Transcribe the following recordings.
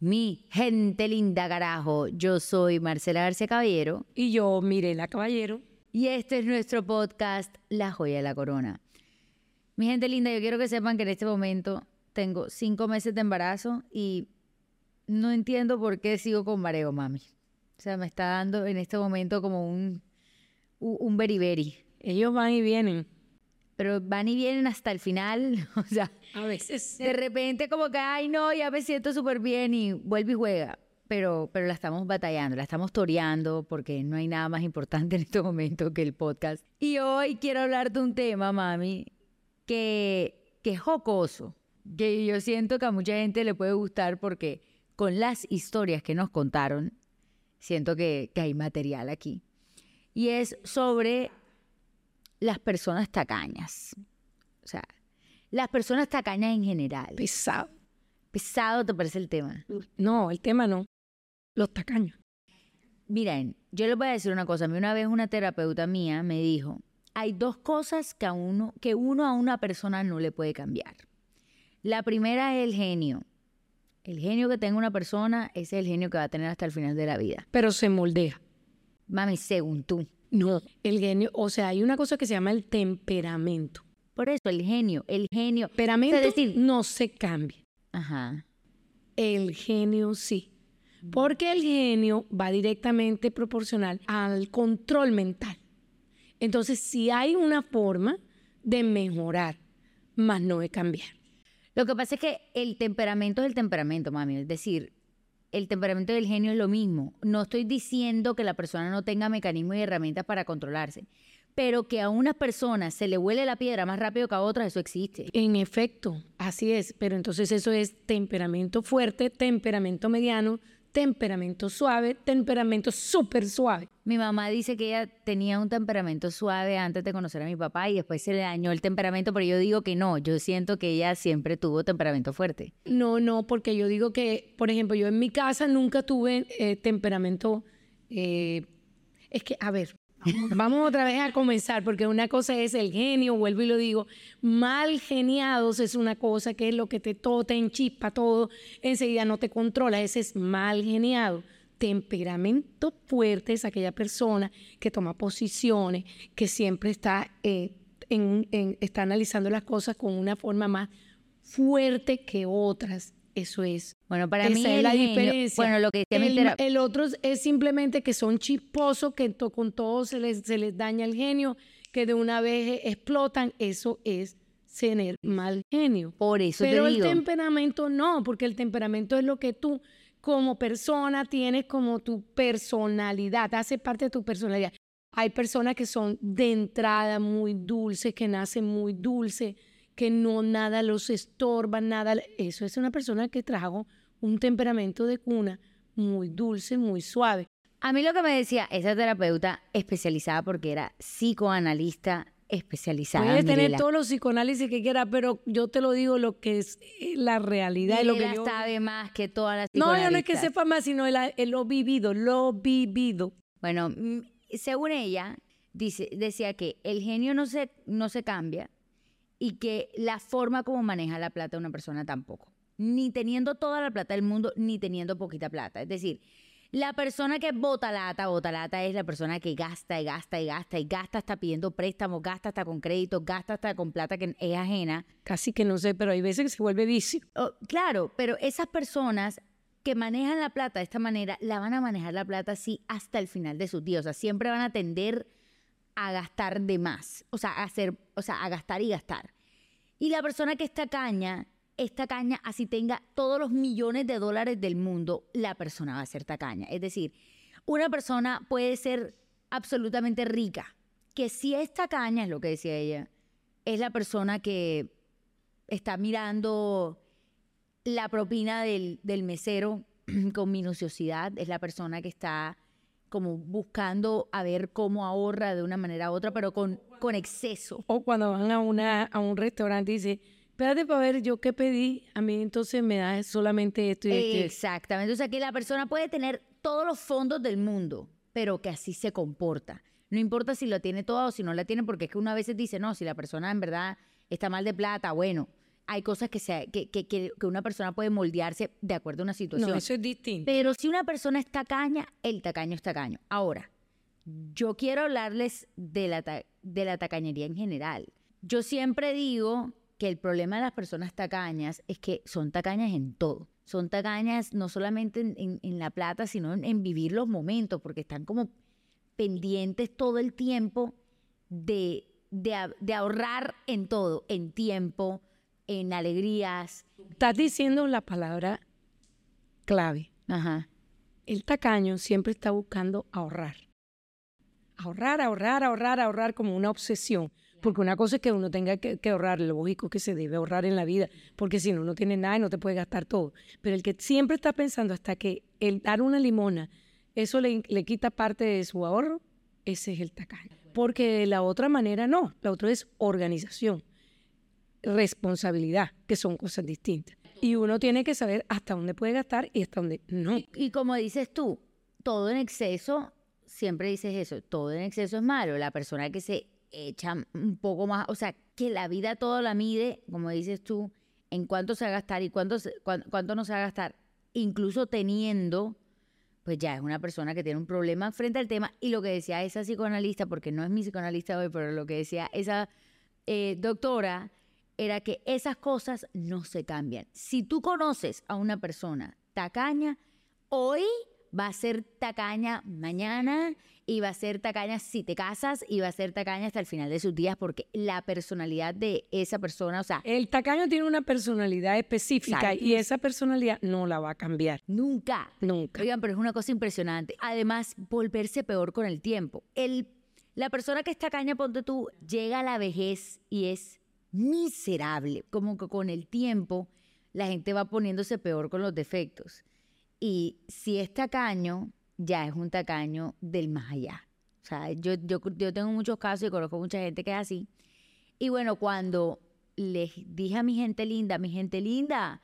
Mi gente linda, carajo. Yo soy Marcela García Caballero. Y yo, Mirela Caballero. Y este es nuestro podcast, La Joya de la Corona. Mi gente linda, yo quiero que sepan que en este momento tengo cinco meses de embarazo y no entiendo por qué sigo con mareo, mami. O sea, me está dando en este momento como un, un beriberi. Ellos van y vienen. Pero van y vienen hasta el final. O sea, A veces. de repente como que, ay, no, ya me siento súper bien y vuelve y juega. Pero, pero la estamos batallando, la estamos toreando porque no hay nada más importante en este momento que el podcast. Y hoy quiero hablar de un tema, mami, que, que es jocoso, que yo siento que a mucha gente le puede gustar porque con las historias que nos contaron, siento que, que hay material aquí. Y es sobre las personas tacañas. O sea, las personas tacañas en general. Pesado. Pesado te parece el tema. No, el tema no. Los tacaños. Miren, yo les voy a decir una cosa. A mí una vez una terapeuta mía me dijo, hay dos cosas que, a uno, que uno a una persona no le puede cambiar. La primera es el genio. El genio que tenga una persona, ese es el genio que va a tener hasta el final de la vida. Pero se moldea. Mami, según tú. No, el genio, o sea, hay una cosa que se llama el temperamento. Por eso, el genio, el genio. Temperamento decir- no se cambia. Ajá. El genio sí. Porque el genio va directamente proporcional al control mental. Entonces, sí hay una forma de mejorar, más no de cambiar. Lo que pasa es que el temperamento es el temperamento, mami. Es decir, el temperamento del genio es lo mismo. No estoy diciendo que la persona no tenga mecanismos y herramientas para controlarse, pero que a una persona se le huele la piedra más rápido que a otras, eso existe. En efecto, así es, pero entonces eso es temperamento fuerte, temperamento mediano, temperamento suave, temperamento súper suave. Mi mamá dice que ella tenía un temperamento suave antes de conocer a mi papá y después se le dañó el temperamento, pero yo digo que no, yo siento que ella siempre tuvo temperamento fuerte. No, no, porque yo digo que, por ejemplo, yo en mi casa nunca tuve eh, temperamento. eh, es que, a ver, vamos otra vez a comenzar, porque una cosa es el genio, vuelvo y lo digo, mal geniados es una cosa que es lo que te todo te enchispa todo, enseguida no te controla, ese es mal geniado. Temperamento fuerte es aquella persona que toma posiciones, que siempre está, eh, está analizando las cosas con una forma más fuerte que otras. Eso es. Bueno, para Esa mí es la genio- diferencia. Bueno, lo que el, el otro es simplemente que son chisposos, que to- con todo se les, se les daña el genio, que de una vez explotan. Eso es tener mal genio. por eso Pero te el temperamento no, porque el temperamento es lo que tú como persona tienes como tu personalidad, hace parte de tu personalidad. Hay personas que son de entrada muy dulces, que nacen muy dulces, que no nada los estorba, nada. Eso es una persona que trajo un temperamento de cuna muy dulce, muy suave. A mí lo que me decía esa terapeuta especializada porque era psicoanalista especializada. Puedes tener todos los psicoanálisis que quieras, pero yo te lo digo lo que es eh, la realidad. y lo que Mirela yo... sabe más que todas las No, yo no es que sepa más, sino el, el lo vivido, lo vivido. Bueno, mm, según ella, dice, decía que el genio no se, no se cambia y que la forma como maneja la plata de una persona tampoco. Ni teniendo toda la plata del mundo, ni teniendo poquita plata. Es decir, la persona que bota lata, bota lata es la persona que gasta y gasta y gasta y gasta hasta pidiendo préstamos, gasta hasta con créditos, gasta hasta con plata que es ajena. Casi que no sé, pero hay veces que se vuelve vicio. Oh, claro, pero esas personas que manejan la plata de esta manera, la van a manejar la plata así hasta el final de sus días. O sea, siempre van a tender a gastar de más. O sea, a hacer, o sea, a gastar y gastar. Y la persona que está caña, esta caña, así tenga todos los millones de dólares del mundo, la persona va a ser tacaña. Es decir, una persona puede ser absolutamente rica, que si es tacaña, es lo que decía ella, es la persona que está mirando la propina del, del mesero con minuciosidad, es la persona que está como buscando a ver cómo ahorra de una manera u otra, pero con, con exceso. O cuando van a, una, a un restaurante y dicen, espérate para ver yo qué pedí, a mí entonces me da solamente esto y esto. Exactamente. O sea, que la persona puede tener todos los fondos del mundo, pero que así se comporta. No importa si lo tiene todo o si no la tiene, porque es que uno a veces dice, no, si la persona en verdad está mal de plata, bueno, hay cosas que, sea, que, que, que una persona puede moldearse de acuerdo a una situación. No, eso es distinto. Pero si una persona es tacaña, el tacaño es tacaño. Ahora, yo quiero hablarles de la, de la tacañería en general. Yo siempre digo que el problema de las personas tacañas es que son tacañas en todo. Son tacañas no solamente en, en, la plata, sino en, en, vivir los momentos, porque están como pendientes todo el tiempo de, de, de ahorrar en todo, en tiempo, en alegrías. Estás diciendo la palabra clave. Ajá. El tacaño siempre está buscando ahorrar. Ahorrar, ahorrar, ahorrar, ahorrar como una obsesión. Porque una cosa es que uno tenga que, que ahorrar, lo lógico que se debe ahorrar en la vida, porque si no, no tiene nada y no te puede gastar todo. Pero el que siempre está pensando hasta que el dar una limona, eso le, le quita parte de su ahorro, ese es el tacaño. Porque la otra manera no, la otra es organización responsabilidad, que son cosas distintas. Y uno tiene que saber hasta dónde puede gastar y hasta dónde no. Y, como dices tú, todo en exceso, siempre dices eso, todo en exceso es malo. La persona que se echa un poco más, o sea, que la vida todo la mide, como dices tú, en cuánto se va a gastar y cuánto, cuánto, cuánto no se va a gastar, incluso teniendo, pues ya es una persona que tiene un problema frente al tema. Y lo que decía esa psicoanalista, porque no es mi psicoanalista hoy, pero lo que decía esa eh, doctora era que esas cosas no se cambian. Si tú conoces a una persona tacaña, hoy va a ser tacaña mañana y va a ser tacaña si te casas y va a ser tacaña hasta el final de sus días porque la personalidad de esa persona, o sea... El tacaño tiene una personalidad específica y esa personalidad no la va a cambiar. Nunca. Nunca. Oigan, pero es una cosa impresionante. Además, volverse peor con el tiempo. El, la persona que es tacaña, ponte tú, llega a la vejez y es miserable, como que con el tiempo la gente va poniéndose peor con los defectos. Y si es tacaño, ya es un tacaño del más allá. O sea, yo, yo, yo tengo muchos casos y conozco mucha gente que es así. Y bueno, cuando les dije a mi gente linda, mi gente linda,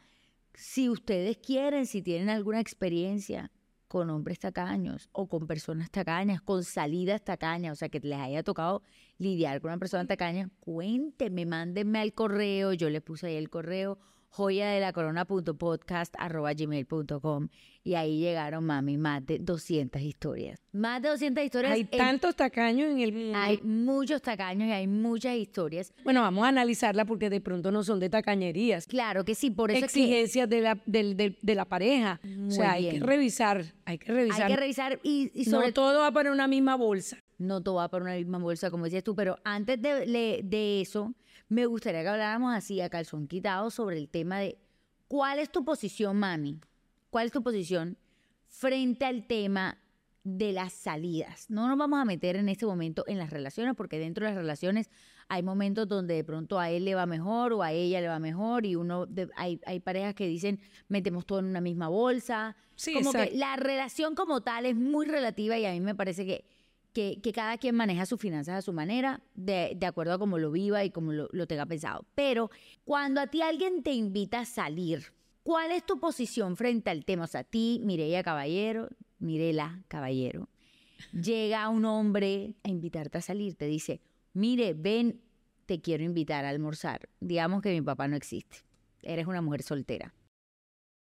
si ustedes quieren, si tienen alguna experiencia con hombres tacaños o con personas tacañas, con salidas tacañas, o sea, que les haya tocado lidiar con una persona tacaña, cuéntenme, mándenme al correo, yo les puse ahí el correo, joya de la corona.podcast.gmail.com y ahí llegaron, mami, más de 200 historias. Más de 200 historias. Hay en, tantos tacaños en el mundo. Hay muchos tacaños y hay muchas historias. Bueno, vamos a analizarla porque de pronto no son de tacañerías. Claro que sí, por eso Exigencias es que... de, la, de, de, de, la pareja. Muy o sea, hay bien. que revisar, hay que revisar. Hay que revisar y, y sobre No todo va para una misma bolsa. No todo va para una misma bolsa, como decías tú, pero antes de, de eso, me gustaría que habláramos así a calzón quitado sobre el tema de cuál es tu posición, mami. ¿Cuál es tu posición frente al tema de las salidas? No nos vamos a meter en este momento en las relaciones, porque dentro de las relaciones hay momentos donde de pronto a él le va mejor o a ella le va mejor y uno de, hay, hay parejas que dicen metemos todo en una misma bolsa. Sí, como exacto. que la relación como tal es muy relativa y a mí me parece que que, cada quien maneja sus finanzas a su manera, de, de acuerdo a cómo lo viva y cómo lo, lo, tenga pensado. Pero cuando a ti alguien te invita a salir, ¿cuál es tu posición frente al tema? O sea, a ti, Mireya Caballero, Mirela Caballero, llega un hombre a invitarte a salir, te dice, mire, ven, te quiero invitar a almorzar. Digamos que mi papá no existe, eres una mujer soltera.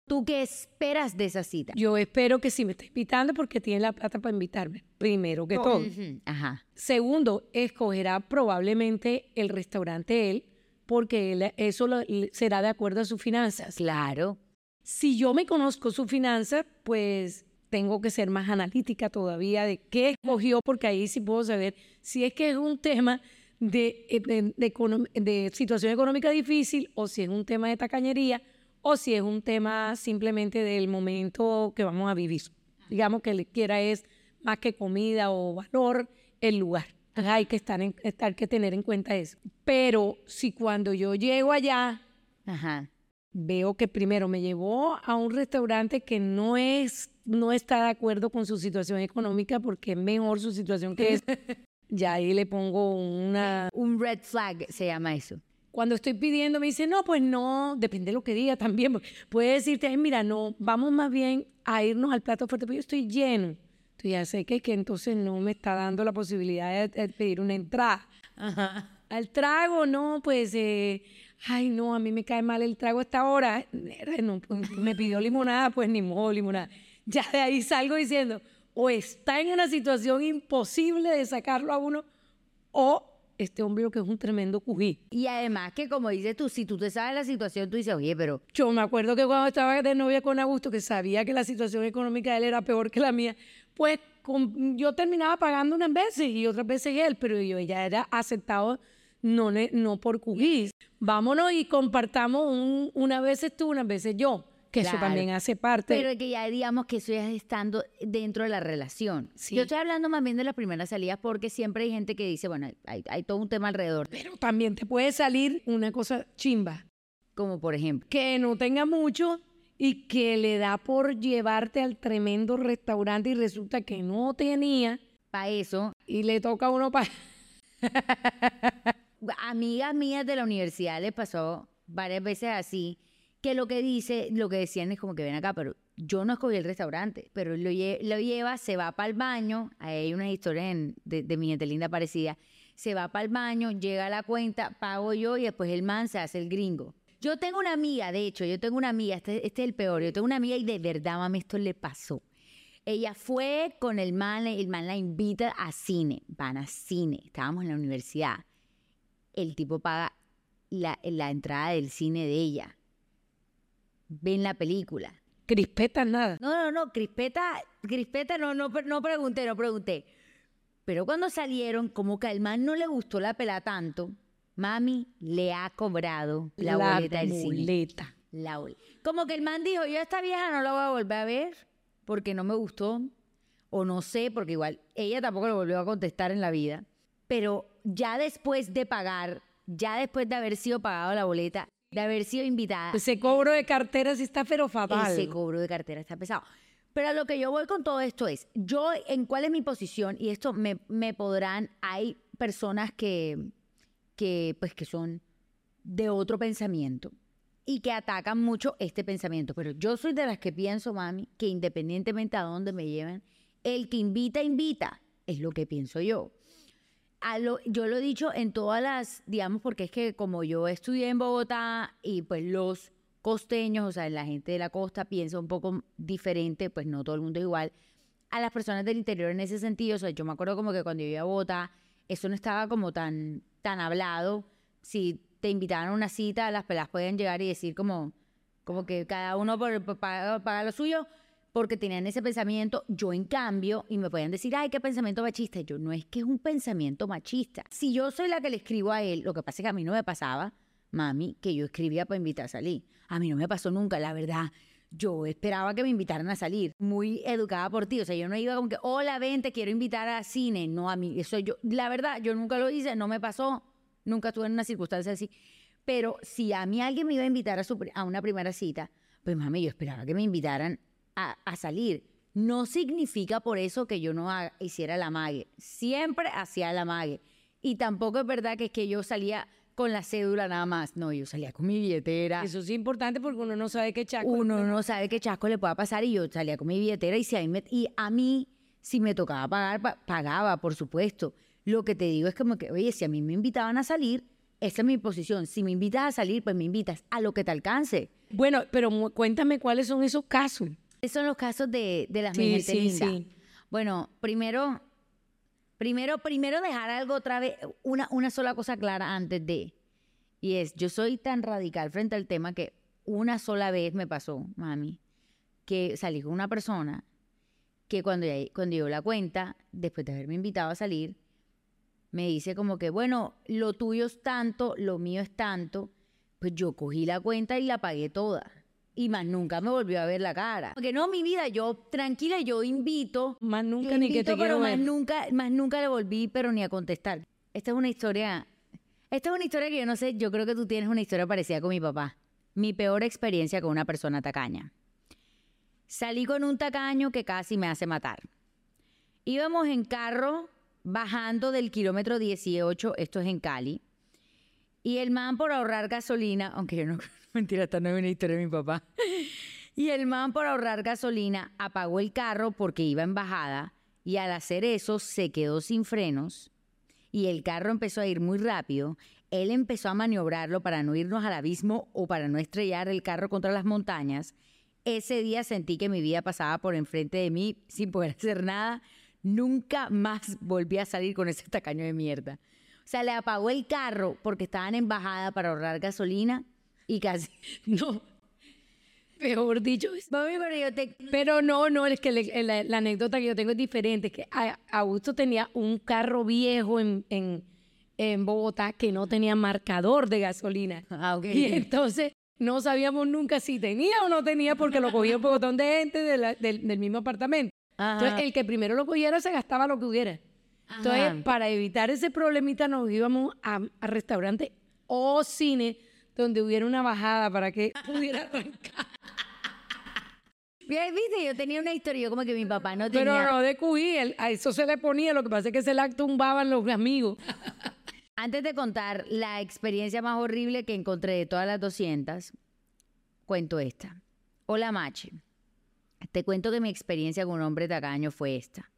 ¿Tú qué esperas de esa cita? Yo espero que si me está invitando porque tiene la plata para invitarme, primero que oh, todo. Uh -huh. Ajá. Segundo, escogerá probablemente el restaurante él porque él, eso lo, será de acuerdo a sus finanzas. Claro. Si yo me conozco su finanza, pues tengo que ser más analítica todavía de qué escogió porque ahí sí puedo saber si es que es un tema de, de, de, de situación económica difícil o si es un tema de tacañería o si es un tema simplemente del momento que vamos a vivir. Digamos que le quiera es más que comida o valor, el lugar. Entonces hay que estar, en, estar que tener en cuenta eso. Pero si cuando yo llego allá, Ajá. veo que primero me llevó a un restaurante que no es, no está de acuerdo con su situación económica porque es mejor su situación que es, ya ahí le pongo una... Un red flag se llama eso cuando estoy pidiendo me dice, no, pues no, depende de lo que diga también. Puede decirte, Ay, mira, no, vamos más bien a irnos al plato fuerte, pero yo estoy lleno. Entonces ya sé que, que entonces no me está dando la posibilidad de, de pedir una entrada. Ajá. Al trago, no, pues, eh, ay, no, a mí me cae mal el trago a esta hora. No, pues, me pidió limonada, pues ni modo limonada. Ya de ahí salgo diciendo, o está en una situación imposible de sacarlo a uno, o este hombre lo que es un tremendo cují. Y además que como dices tú, si tú te sabes la situación, tú dices, oye, pero... Yo me acuerdo que cuando estaba de novia con Augusto, que sabía que la situación económica de él era peor que la mía, pues yo terminaba pagando unas veces y otras veces él, pero yo ya era aceptado no, no por cují. Vámonos y compartamos un, unas veces tú, unas veces yo que eso también hace parte. Pero que ya digamos que eso ya es estando dentro de la relación. Yo estoy hablando más bien de las primeras salidas porque siempre hay gente que dice, bueno, hay, hay todo un tema alrededor. Pero también te puede salir una cosa chimba. Como por ejemplo. Que no tenga mucho y que le da por llevarte al tremendo restaurante y resulta que no tenía. Para eso. Y le toca a uno para... Amigas mías de la universidad les pasó varias veces así que lo que dice, lo que decían es como que ven acá, pero yo no escogí el restaurante, pero lo, lleva, se va para el baño, hay unas historias de, mi gente linda parecida, se va para el baño, llega a la cuenta, pago yo y después el man se hace el gringo. Yo tengo una amiga, de hecho, yo tengo una amiga, este, este es el peor, yo tengo una amiga y de verdad, mami, esto le pasó. Ella fue con el man, el man la invita a cine, van a cine, estábamos en la universidad. El tipo paga la entrada del cine de ella ven la película. Crispeta nada. No, no, no, crispeta, crispeta no, no, no pregunté, no pregunté. Pero cuando salieron, como que al man no le gustó la pela tanto, mami le ha cobrado la, boleta del cine. La Como que el man dijo, yo a esta vieja no la voy a volver a ver porque no me gustó. O no sé, porque igual ella tampoco lo volvió a contestar en la vida. Pero ya después de pagar, ya después de haber sido pagado la boleta, de haber sido invitada. Ese cobro de cartera sí está pero fatal. Ese cobro de cartera está pesado. Pero a lo que yo voy con todo esto es, yo en cuál es mi posición, y esto me, me podrán, hay personas que, que, pues, que son de otro pensamiento y que atacan mucho este pensamiento. Pero yo soy de las que pienso, mami, que independientemente a dónde me lleven, el que invita, invita. Es lo que pienso yo yo lo he dicho en todas las, digamos, porque es que como yo estudié en Bogotá y pues los costeños, o sea, la gente de la costa piensa un poco diferente, pues no todo el mundo es igual, a las personas del interior en ese sentido. O sea, yo me acuerdo como que cuando yo iba a Bogotá, eso no estaba como tan, tan hablado. Si te invitaban a una cita, las pelas podían llegar y decir como, como que cada uno por, paga lo suyo porque tenían ese pensamiento. Yo, en cambio, y me podían decir, ay, qué pensamiento machista. Yo, no es que es un pensamiento machista. Si yo soy la que le escribo a él, lo que pasa es que a mí no me pasaba, mami, que yo escribía para invitar a salir. A mí no me pasó nunca, la verdad. Yo esperaba que me invitaran a salir, muy educada por ti. O sea, yo no iba como que, hola, ven, te quiero invitar a cine. No, a mí, eso yo, la verdad, yo nunca lo hice, no me pasó, nunca estuve en una circunstancia así. Pero si a mí alguien me iba a invitar a, a una primera cita, pues mami, yo esperaba que me invitaran a, salir. No significa por eso que yo no hiciera la mague. Siempre hacía la mague. Y tampoco es verdad que es que yo salía con la cédula nada más. No, yo salía con mi billetera. Eso es importante porque uno no sabe qué chasco. Uno no sabe qué chasco le pueda pasar y yo salía con mi billetera y, si a, mí y a mí, si me tocaba pagar, pagaba, por supuesto. Lo que te digo es como que, oye, si a mí me invitaban a salir, esa es mi posición. Si me invitas a salir, pues me invitas a lo que te alcance. Bueno, pero cuéntame cuáles son esos casos. Esos son los casos de, de las sí, sí, sí. Bueno, primero, primero, primero dejar algo otra vez, una, una sola cosa clara antes de. Y es, yo soy tan radical frente al tema que una sola vez me pasó, mami, que salí con una persona que cuando, cuando yo la cuenta, después de haberme invitado a salir, me dice como que, bueno, lo tuyo es tanto, lo mío es tanto, pues yo cogí la cuenta y la pagué toda y más nunca me volvió a ver la cara. Porque no, mi vida, yo tranquila, yo invito. Más nunca ni que te quiero más nunca, más nunca le volví, pero ni a contestar. Esta es una historia, esta es una historia que yo no sé, yo creo que tú tienes una historia parecida con mi papá. Mi peor experiencia con una persona tacaña. Salí con un tacaño que casi me hace matar. Íbamos en carro bajando del kilómetro 18, esto es en Cali, y el man por ahorrar gasolina, aunque yo no Mentira, esta no es una historia mi papá. Y el man, por ahorrar gasolina, apagó el carro porque iba en bajada y al hacer eso se quedó sin frenos y el carro empezó a ir muy rápido. él empezó a maniobrarlo para no irnos al abismo o para no estrellar el carro contra las montañas, ese día sentí que mi vida pasaba por enfrente de mí sin poder hacer nada. Nunca más volví a salir con ese tacaño de mierda. O sea, le apagó el carro porque estaban en bajada para ahorrar gasolina y casi. No. Peor dicho. Mami, pero yo te. Pero no, no, es que le- la, la anécdota que yo tengo es diferente. Es que Augusto tenía un carro viejo en, en, en Bogotá que no tenía marcador de gasolina. Ah, ok. Y entonces no sabíamos nunca si tenía o no tenía porque lo cogía un botón de gente de la- del, del mismo apartamento. Ajá. Entonces, el que primero lo cogiera se gastaba lo que hubiera. Entonces, para evitar ese problemita, nos íbamos a, a restaurante o cine donde hubiera una bajada para que pudiera arrancar. Viste, yo tenía una historia, yo como que mi papá no tenía. Pero no de QI, el- a eso se le ponía, lo que pasa es que se la tumbaban los amigos. Antes de contar la experiencia más horrible que encontré de todas las 200, cuento esta. Hola, Mache. Te cuento que mi experiencia con un hombre tacaño fue esta.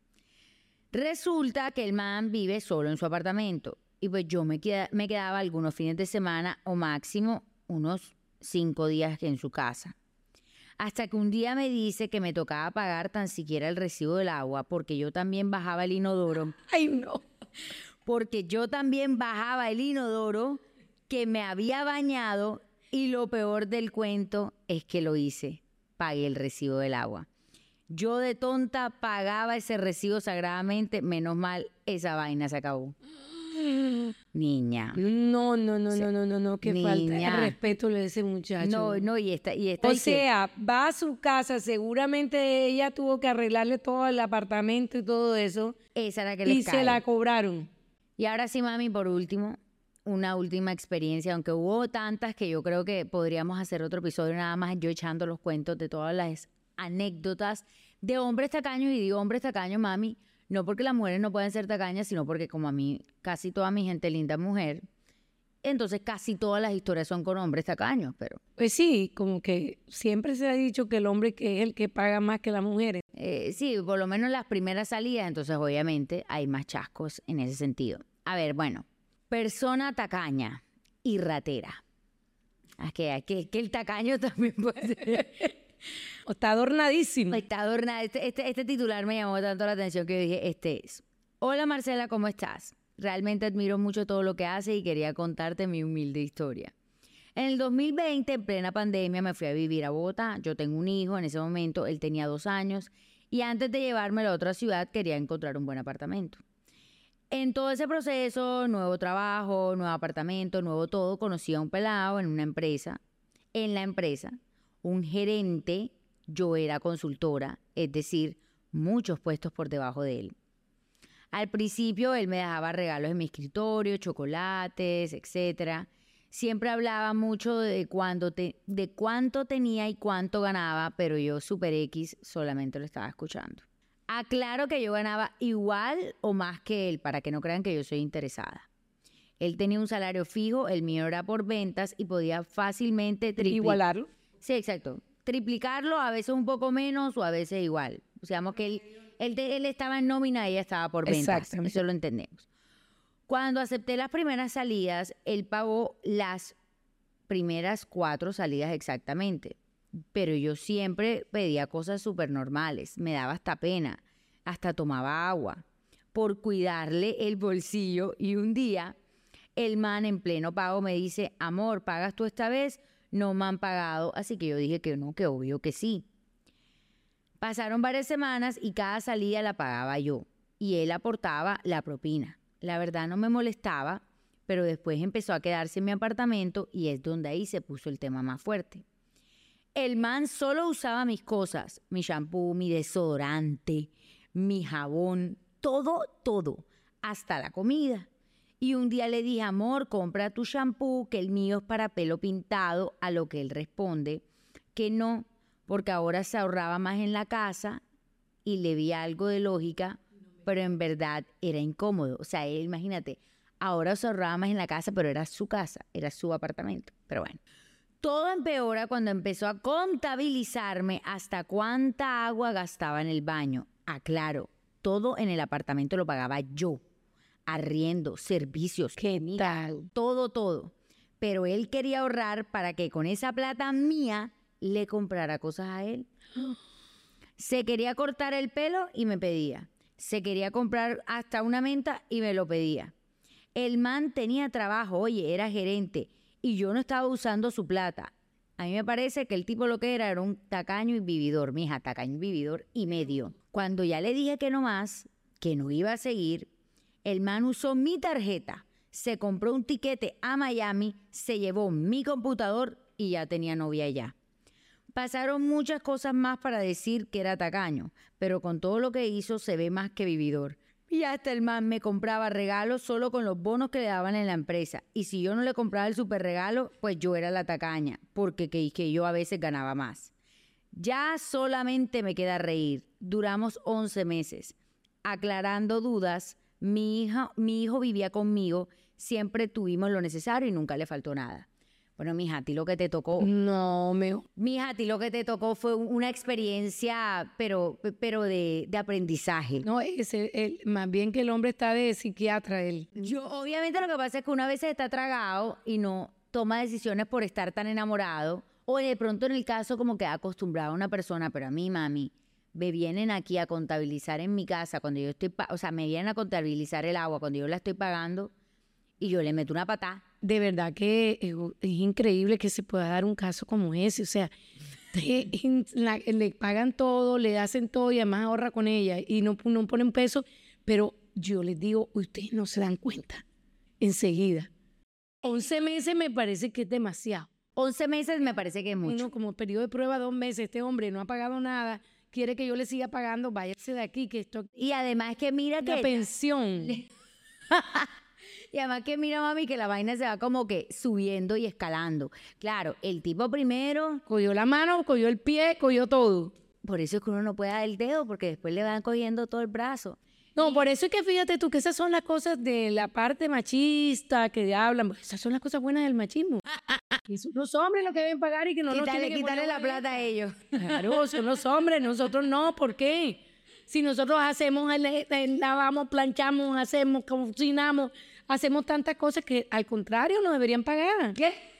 Resulta que el man vive solo en su apartamento y pues yo me, queda- me quedaba algunos fines de semana o máximo unos cinco días en su casa. Hasta que un día me dice que me tocaba pagar tan siquiera el recibo del agua porque yo también bajaba el inodoro Ay, no. porque yo también bajaba el inodoro que me había bañado y lo peor del cuento es que lo hice. Pagué el recibo del agua. Yo de tonta pagaba ese recibo sagradamente, menos mal esa vaina se acabó. Niña. No, no, no, no, no, no, no, qué falta Niña. de respeto le de ese muchacho. No, no, y esta, y esta O y que- sea, va a su casa, seguramente ella tuvo que arreglarle todo el apartamento y todo eso, esa era que y les se cae. la cobraron. Y ahora sí, mami, por último, una última experiencia, aunque hubo tantas que yo creo que podríamos hacer otro episodio nada más yo echando los cuentos de todas las anécdotas de hombres tacaños y digo hombres tacaños, mami, no porque las mujeres no pueden ser tacañas, sino porque como a mí casi toda mi gente linda es mujer, entonces casi todas las historias son con hombres tacaños, pero Pues sí, como que siempre se ha dicho que el hombre que es el que paga más que las mujeres. Eh, sí, por lo menos las primeras salidas, entonces obviamente hay más chascos en ese sentido. A ver, bueno, persona tacaña y ratera. Es que, que, que el tacaño también puede ser. Está adornadísimo. Está adornado. Este, este, este titular me llamó tanto la atención que dije, este es. Hola Marcela, ¿cómo estás? Realmente admiro mucho todo lo que haces y quería contarte mi humilde historia. En el 2020, en plena pandemia, me fui a vivir a Bogotá. Yo tengo un hijo, en ese momento él tenía dos años y antes de llevármelo a otra ciudad quería encontrar un buen apartamento. En todo ese proceso, nuevo trabajo, nuevo apartamento, nuevo todo, conocí a un pelado en una empresa. En la empresa, un gerente, yo era consultora, es decir, muchos puestos por debajo de él. Al principio él me dejaba regalos en mi escritorio, chocolates, etcétera. Siempre hablaba mucho de, cuándo te- de cuánto tenía y cuánto ganaba, pero yo, Super X, solamente lo estaba escuchando. Aclaro que yo ganaba igual o más que él, para que no crean que yo soy interesada. Él tenía un salario fijo, el mío era por ventas y podía fácilmente Igualarlo. Sí, exacto. Triplicarlo, a veces un poco menos o a veces igual. O sea, que él, él, de- él estaba en nómina y ella estaba por ventas. Eso lo entendemos. Cuando acepté las primeras salidas, él pagó las primeras cuatro salidas exactamente. Pero yo siempre pedía cosas súper normales. Me daba hasta pena. Hasta tomaba agua. Por cuidarle el bolsillo. Y un día, el man en pleno pago me dice, amor, ¿pagas tú esta vez? No me han pagado. Así que yo dije que no, que obvio que sí. Pasaron varias semanas y cada salida la pagaba yo. Y él aportaba la propina. La verdad no me molestaba, pero después empezó a quedarse en mi apartamento y es donde ahí se puso el tema más fuerte. El man solo usaba mis cosas, mi shampoo, mi desodorante, mi jabón, todo, todo, hasta la comida. Y un día le dije, amor, compra tu shampoo, que el mío es para pelo pintado, a lo que él responde que no, porque ahora se ahorraba más en la casa y le vi algo de lógica, pero en verdad era incómodo. O sea, él, imagínate, ahora se ahorraba más en la casa, pero era su casa, era su apartamento. Pero bueno. Todo empeora cuando empezó a contabilizarme hasta cuánta agua gastaba en el baño. Aclaro, todo en el apartamento lo pagaba yo. Arriendo, servicios, ¿Qué comida, tal? todo, todo. Pero él quería ahorrar para que con esa plata mía le comprara cosas a él. Se quería cortar el pelo y me pedía. Se quería comprar hasta una menta y me lo pedía. El man tenía trabajo, oye, era gerente y yo no estaba usando su plata. A mí me parece que el tipo lo que era era un tacaño y vividor, mija, tacaño y vividor y medio. Cuando ya le dije que no más, que no iba a seguir, el man usó mi tarjeta, se compró un tiquete a Miami, se llevó mi computador y ya tenía novia allá. Pasaron muchas cosas más para decir que era tacaño, pero con todo lo que hizo se ve más que vividor. Y hasta el man me compraba regalos solo con los bonos que le daban en la empresa. Y si yo no le compraba el super regalo, pues yo era la tacaña, porque que, yo a veces ganaba más. Ya solamente me queda reír. Duramos 11 meses. Aclarando dudas, mi, hija, mi hijo vivía conmigo, siempre tuvimos lo necesario y nunca le faltó nada. Bueno, mija, a ti lo que te tocó, No, me... mija, a ti lo que te tocó fue una experiencia, pero, pero de, de aprendizaje. No, ese, el- más bien que el hombre está de psiquiatra, él. Yo, obviamente lo que pasa es que una vez está tragado y no toma decisiones por estar tan enamorado, o de pronto en el caso como que ha acostumbrado a una persona, pero a mí, mami, me vienen aquí a contabilizar en mi casa cuando yo estoy, o sea, me vienen a contabilizar el agua cuando yo la estoy pagando y yo le meto una patada. De verdad que eh, es increíble que se pueda dar un caso como ese. O sea, te- en la- le pagan todo, le hacen todo y además ahorra con ella y no, no pone un peso. Pero yo les digo, ustedes no se dan cuenta enseguida. 11 meses me parece que es demasiado. 11 meses me parece que es mucho. Uno como periodo de prueba, dos meses, este hombre no ha pagado nada, quiere que yo le siga pagando, váyase de aquí, que esto Y además que mira es que... una pensión. Y además que mira, mami, que la vaina se va como que subiendo y escalando. Claro, el tipo primero, Cogió la mano, cogió el pie, cogió todo. por eso es que uno no puede dar el dedo, porque después le van cogiendo todo el brazo. No, por eso es que fíjate tú que esas son las cosas de la parte machista que hablan. Esas son las cosas buenas del machismo. Que son los hombres los que deben pagar y que no nos tienen que quitarle la plata a ellos. Claro, son los hombres, nosotros no, ¿por qué? Si nosotros hacemos, lavamos, planchamos, hacemos, cocinamos, hacemos tantas cosas que al contrario nos deberían pagar. ¿Qué?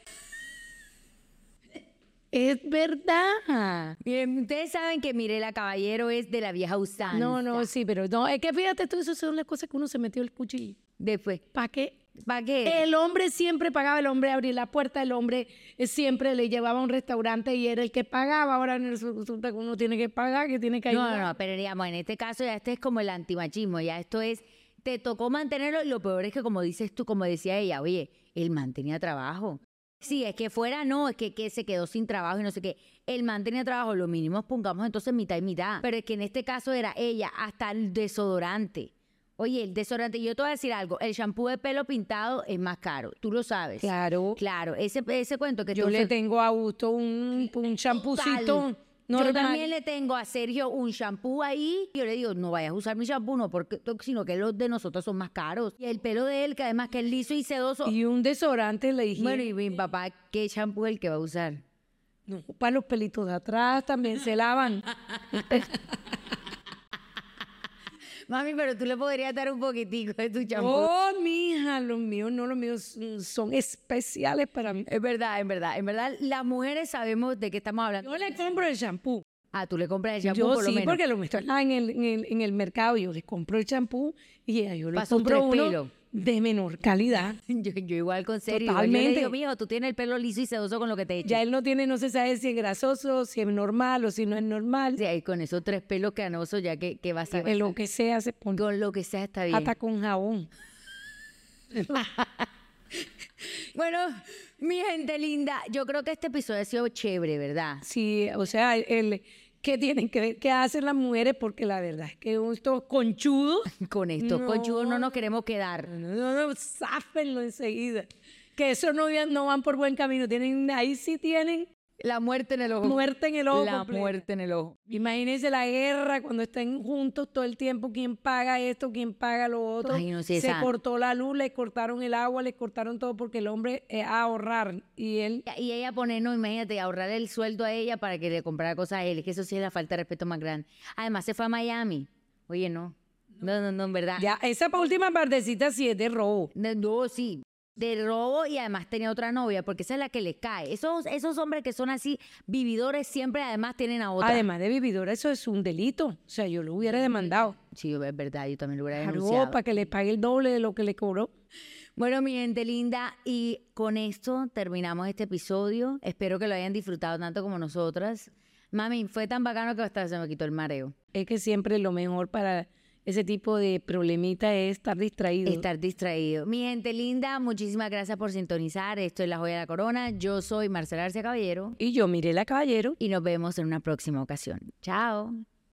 Es verdad. Miren, ustedes saben que Mirela Caballero es de la vieja usanza. No, no, sí, pero no, es que fíjate tú, esas son las cosas que uno se metió el cuchillo. Después, ¿Para qué? ¿para qué? El hombre siempre pagaba, el hombre abría la puerta, el hombre siempre le llevaba a un restaurante y era el que pagaba. Ahora resulta que uno tiene que pagar, que tiene que ayudar. no, no, pero digamos, en este caso ya este es como el antimachismo, ya esto es, te tocó mantenerlo y lo peor es que como dices tú, como decía ella, oye, él mantenía trabajo. Sí, es que fuera no, es que, que se quedó sin trabajo y no sé qué. El man tenía trabajo, lo mínimo pongamos entonces mitad y mitad. Pero es que en este caso era ella, hasta el desodorante. Oye, el desodorante, yo te voy a decir algo, el shampoo de pelo pintado es más caro, tú lo sabes. Claro. Claro, ese, ese cuento que Yo tú le tengo a Augusto un, un champucito. Normal. Yo también le tengo a Sergio un shampoo ahí. Yo le digo, no vayas a usar mi shampoo, no, porque, sino que los de nosotros son más caros. Y el pelo de él, que además que es liso y sedoso. Y un desodorante le dije, bueno, y mi papá, ¿qué shampoo es el que va a usar? no, para los pelitos de atrás también se lavan. Mami, pero tú le podrías dar un poquitico de tu shampoo. oh, mija, los míos no, los míos son especiales para mí. Es verdad, es verdad. En verdad, las mujeres sabemos de qué estamos hablando. Yo le compro el shampoo. Ah, tú le compras el shampoo Yo por lo sí, menos. porque lo meto en el, en, el, en el mercado. Yo les compro el champú y yo sus compro uno pelos. De menor calidad. Yo, yo igual con Yo Totalmente. le digo, mijo, tú tienes el pelo liso y sedoso con lo que te echas. Ya él no tiene, no se sabe si es grasoso, si es normal o si no es normal. Sí, ahí con esos tres pelos canosos, ya que, que vas a En lo que sea se pone. Con lo que sea está bien. Hasta con jabón. Bueno, mi gente linda, yo creo que este episodio ha sido chévere, ¿verdad? Sí, o sea, el, ¿qué tienen que ver? ¿Qué hacen las mujeres? Porque la verdad es que estos conchudos, Con estos No. conchudos no nos queremos quedar. no, no, no, záfenlo enseguida. Que eso no, van- no van por buen camino. Tienen, ahí sí tienen La muerte en el ojo. muerte en el ojo. La muerte en el ojo. Imagínense la guerra cuando estén juntos todo el tiempo, quién paga esto, quién paga lo otro. Ay, no sé, Se esa- cortó la luz, le cortaron el agua, le cortaron todo porque el hombre es a ahorrar y él Y ella pone, no, imagínate, ahorrar el sueldo a ella para que le comprara cosas a él. Es que eso sí es la falta de respeto más grande. Además, se fue a Miami. Oye, no. No, no, no, en verdad. Ya, esa última partecita sí es de robo. No, no, sí. De robo y además tenía otra novia, porque esa es la que le cae. Esos, esos hombres que son así, vividores, siempre además tienen a otra. Además de vividora, eso es un delito. O sea, yo lo hubiera demandado. Sí, es verdad, yo también lo hubiera Claro, denunciado. para que le pague el doble de lo que le cobró. Bueno, mi gente linda, y con esto terminamos este episodio. Espero que lo hayan disfrutado tanto como nosotras. Mami, fue tan bacano que hasta se me quitó el mareo. Es que siempre lo mejor para ese tipo de problemita es estar distraído. Estar distraído. Mi gente linda, muchísimas gracias por sintonizar. Esto es La Joya de la Corona. Yo soy Marcela Arce Caballero Y yo, Mirela Caballero, y nos vemos en una próxima ocasión. Chao.